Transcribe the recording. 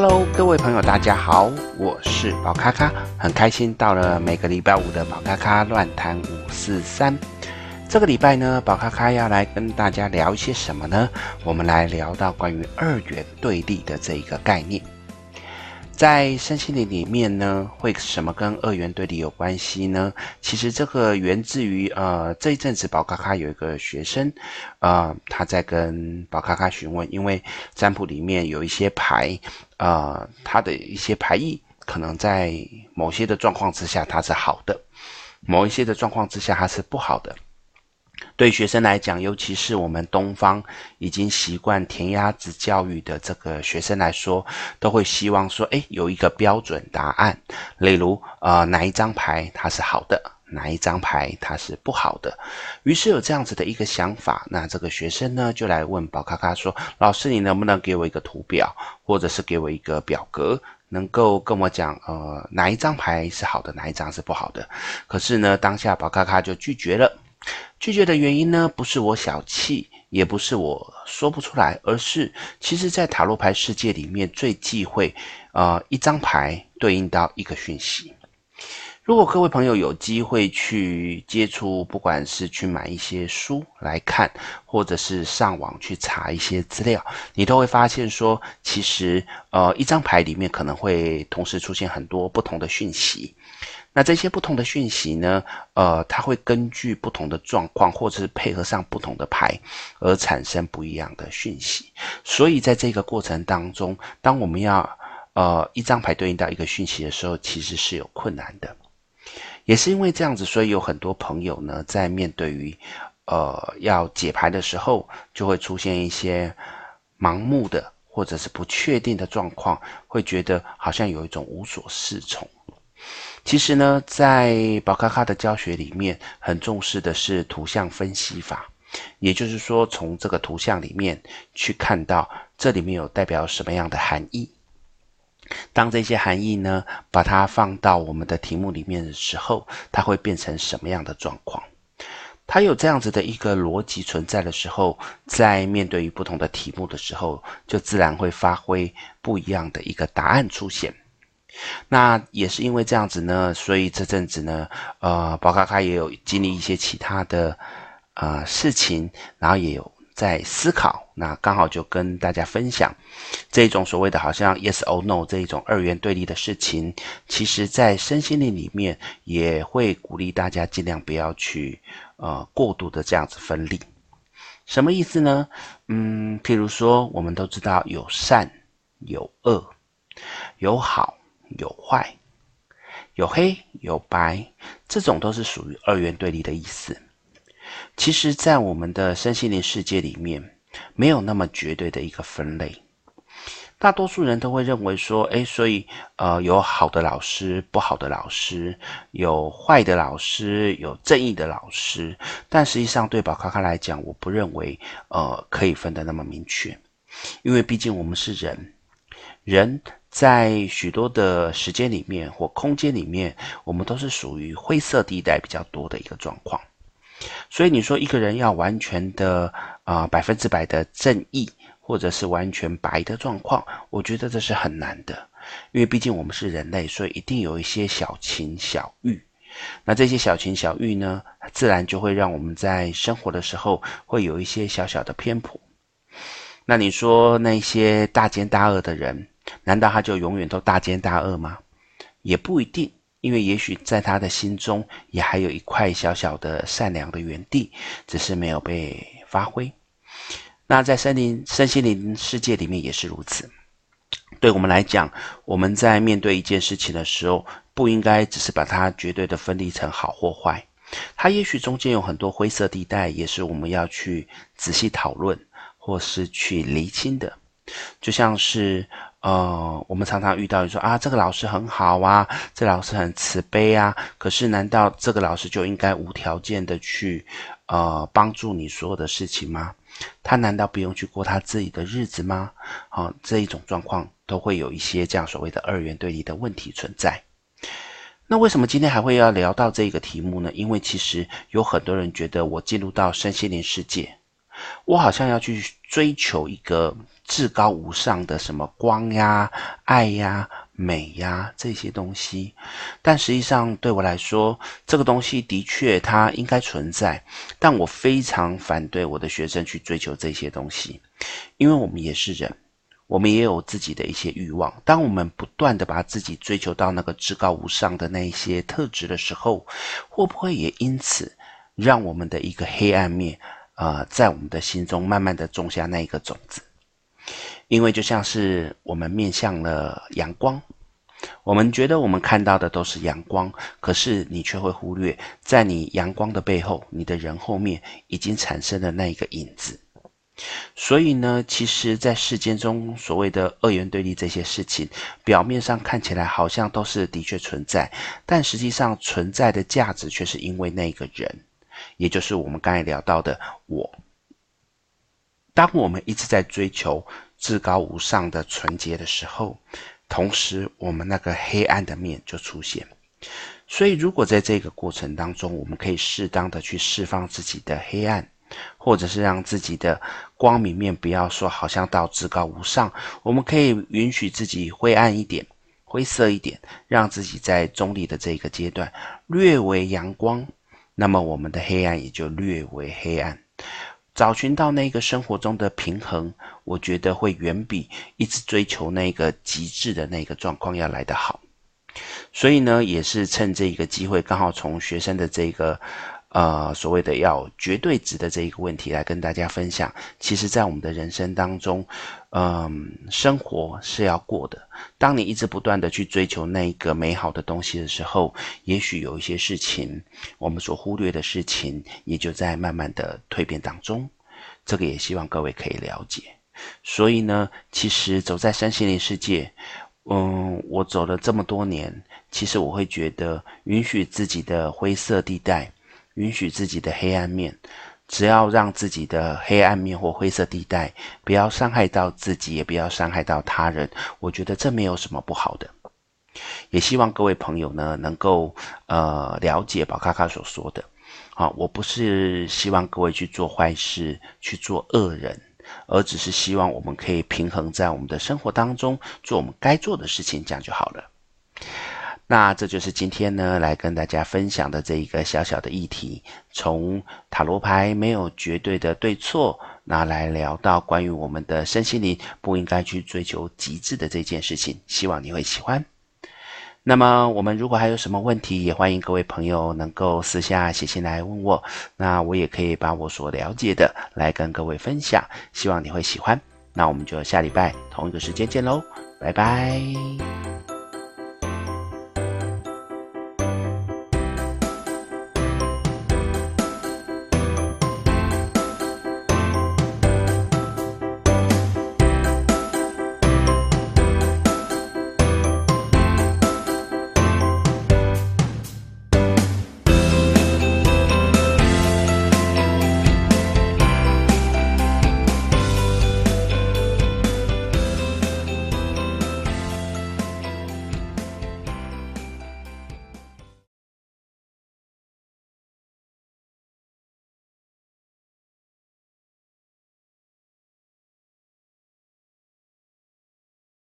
Hello，各位朋友，大家好，我是宝咖咖，很开心到了每个礼拜五的宝咖咖乱谈五四三。这个礼拜呢，宝咖咖要来跟大家聊一些什么呢？我们来聊到关于二元对立的这一个概念。在身心灵里面呢，会什么跟二元对立有关系呢？其实这个源自于呃这一阵子宝咖咖有一个学生，呃他在跟宝咖咖询问，因为占卜里面有一些牌，呃他的一些牌意可能在某些的状况之下它是好的，某一些的状况之下它是不好的。对学生来讲，尤其是我们东方已经习惯填鸭子教育的这个学生来说，都会希望说，诶，有一个标准答案。例如，呃，哪一张牌它是好的，哪一张牌它是不好的。于是有这样子的一个想法，那这个学生呢，就来问宝咖咖说：“老师，你能不能给我一个图表，或者是给我一个表格，能够跟我讲，呃，哪一张牌是好的，哪一张是不好的？”可是呢，当下宝咖咖就拒绝了。拒绝的原因呢，不是我小气，也不是我说不出来，而是其实，在塔罗牌世界里面，最忌讳，呃，一张牌对应到一个讯息。如果各位朋友有机会去接触，不管是去买一些书来看，或者是上网去查一些资料，你都会发现说，其实，呃，一张牌里面可能会同时出现很多不同的讯息。那这些不同的讯息呢，呃，它会根据不同的状况，或者是配合上不同的牌，而产生不一样的讯息。所以在这个过程当中，当我们要呃一张牌对应到一个讯息的时候，其实是有困难的。也是因为这样子，所以有很多朋友呢，在面对于呃要解牌的时候，就会出现一些盲目的或者是不确定的状况，会觉得好像有一种无所适从。其实呢，在宝咖咖的教学里面，很重视的是图像分析法，也就是说，从这个图像里面去看到这里面有代表什么样的含义。当这些含义呢，把它放到我们的题目里面的时候，它会变成什么样的状况？它有这样子的一个逻辑存在的时候，在面对于不同的题目的时候，就自然会发挥不一样的一个答案出现。那也是因为这样子呢，所以这阵子呢，呃，宝咖咖也有经历一些其他的呃事情，然后也有在思考。那刚好就跟大家分享这种所谓的好像 yes or no 这一种二元对立的事情，其实在身心灵里面也会鼓励大家尽量不要去呃过度的这样子分立。什么意思呢？嗯，譬如说，我们都知道有善有恶，有好。有坏，有黑有白，这种都是属于二元对立的意思。其实，在我们的身心灵世界里面，没有那么绝对的一个分类。大多数人都会认为说，诶，所以呃，有好的老师，不好的老师，有坏的老师，有正义的老师。但实际上，对宝咖咖来讲，我不认为呃可以分得那么明确，因为毕竟我们是人，人。在许多的时间里面或空间里面，我们都是属于灰色地带比较多的一个状况。所以你说一个人要完全的啊百分之百的正义，或者是完全白的状况，我觉得这是很难的。因为毕竟我们是人类，所以一定有一些小情小欲。那这些小情小欲呢，自然就会让我们在生活的时候会有一些小小的偏颇。那你说那些大奸大恶的人，难道他就永远都大奸大恶吗？也不一定，因为也许在他的心中也还有一块小小的善良的园地，只是没有被发挥。那在森林、身心灵世界里面也是如此。对我们来讲，我们在面对一件事情的时候，不应该只是把它绝对的分离成好或坏。它也许中间有很多灰色地带，也是我们要去仔细讨论或是去厘清的。就像是。呃，我们常常遇到你说啊，这个老师很好啊，这老师很慈悲啊。可是，难道这个老师就应该无条件的去呃帮助你所有的事情吗？他难道不用去过他自己的日子吗？好、这一种状况都会有一些这样所谓的二元对立的问题存在。那为什么今天还会要聊到这个题目呢？因为其实有很多人觉得我进入到身心灵世界，我好像要去追求一个至高无上的什么光呀、爱呀、美呀这些东西，但实际上对我来说，这个东西的确它应该存在，但我非常反对我的学生去追求这些东西，因为我们也是人，我们也有自己的一些欲望。当我们不断地把自己追求到那个至高无上的那一些特质的时候，会不会也因此让我们的一个黑暗面？啊、呃，在我们的心中慢慢的种下那一个种子，因为就像是我们面向了阳光，我们觉得我们看到的都是阳光，可是你却会忽略，在你阳光的背后，你的人后面已经产生了那一个影子。所以呢，其实，在世间中所谓的二元对立这些事情，表面上看起来好像都是的确存在，但实际上存在的价值却是因为那个人。也就是我们刚才聊到的我。当我们一直在追求至高无上的纯洁的时候，同时我们那个黑暗的面就出现。所以，如果在这个过程当中，我们可以适当的去释放自己的黑暗，或者是让自己的光明面不要说好像到至高无上，我们可以允许自己灰暗一点、灰色一点，让自己在中立的这个阶段略为阳光。那么我们的黑暗也就略为黑暗，找寻到那个生活中的平衡，我觉得会远比一直追求那个极致的那个状况要来得好。所以呢，也是趁这个机会，刚好从学生的这个。呃，所谓的要绝对值的这一个问题来跟大家分享，其实，在我们的人生当中，嗯、生活是要过的。当你一直不断的去追求那一个美好的东西的时候，也许有一些事情，我们所忽略的事情，也就在慢慢的蜕变当中。这个也希望各位可以了解。所以呢，其实走在身心灵世界，嗯，我走了这么多年，其实我会觉得，允许自己的灰色地带。允许自己的黑暗面，只要让自己的黑暗面或灰色地带不要伤害到自己，也不要伤害到他人，我觉得这没有什么不好的。也希望各位朋友呢，能够呃了解宝咖咖所说的。啊，我不是希望各位去做坏事，去做恶人，而只是希望我们可以平衡在我们的生活当中，做我们该做的事情，这样就好了。那这就是今天呢，来跟大家分享的这一个小小的议题，从塔罗牌没有绝对的对错，那来聊到关于我们的身心灵不应该去追求极致的这件事情，希望你会喜欢。那么我们如果还有什么问题，也欢迎各位朋友能够私下写信来问我，那我也可以把我所了解的来跟各位分享，希望你会喜欢。那我们就下礼拜同一个时间见喽，拜拜。